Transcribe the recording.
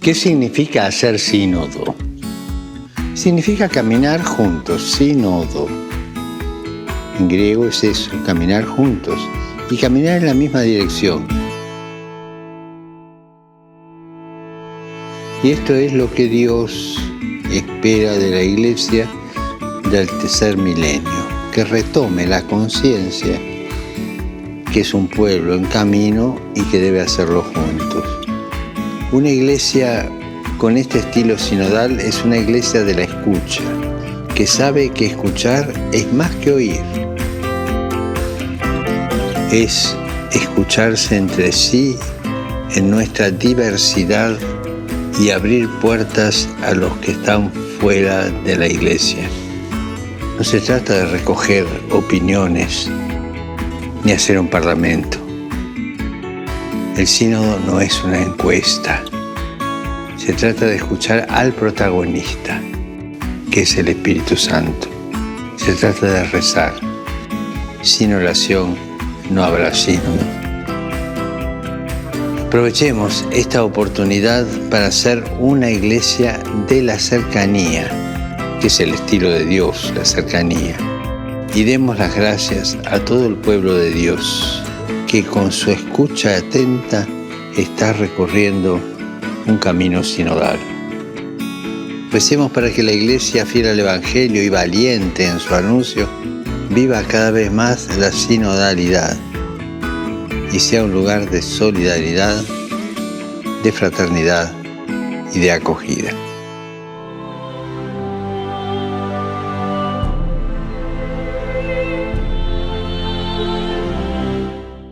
¿Qué significa hacer sínodo? Significa caminar juntos, sínodo. En griego es eso, caminar juntos y caminar en la misma dirección. Y esto es lo que Dios espera de la iglesia del tercer milenio, que retome la conciencia que es un pueblo en camino y que debe hacerlo juntos. Una iglesia con este estilo sinodal es una iglesia de la escucha, que sabe que escuchar es más que oír. Es escucharse entre sí en nuestra diversidad y abrir puertas a los que están fuera de la iglesia. No se trata de recoger opiniones ni hacer un parlamento. El sínodo no es una encuesta. Se trata de escuchar al protagonista, que es el Espíritu Santo. Se trata de rezar. Sin oración no habrá sínodo. Aprovechemos esta oportunidad para ser una iglesia de la cercanía, que es el estilo de Dios, la cercanía. Y demos las gracias a todo el pueblo de Dios, que con su escucha atenta está recorriendo un camino sinodal. Recemos para que la Iglesia, fiel al Evangelio y valiente en su anuncio, viva cada vez más la sinodalidad y sea un lugar de solidaridad, de fraternidad y de acogida.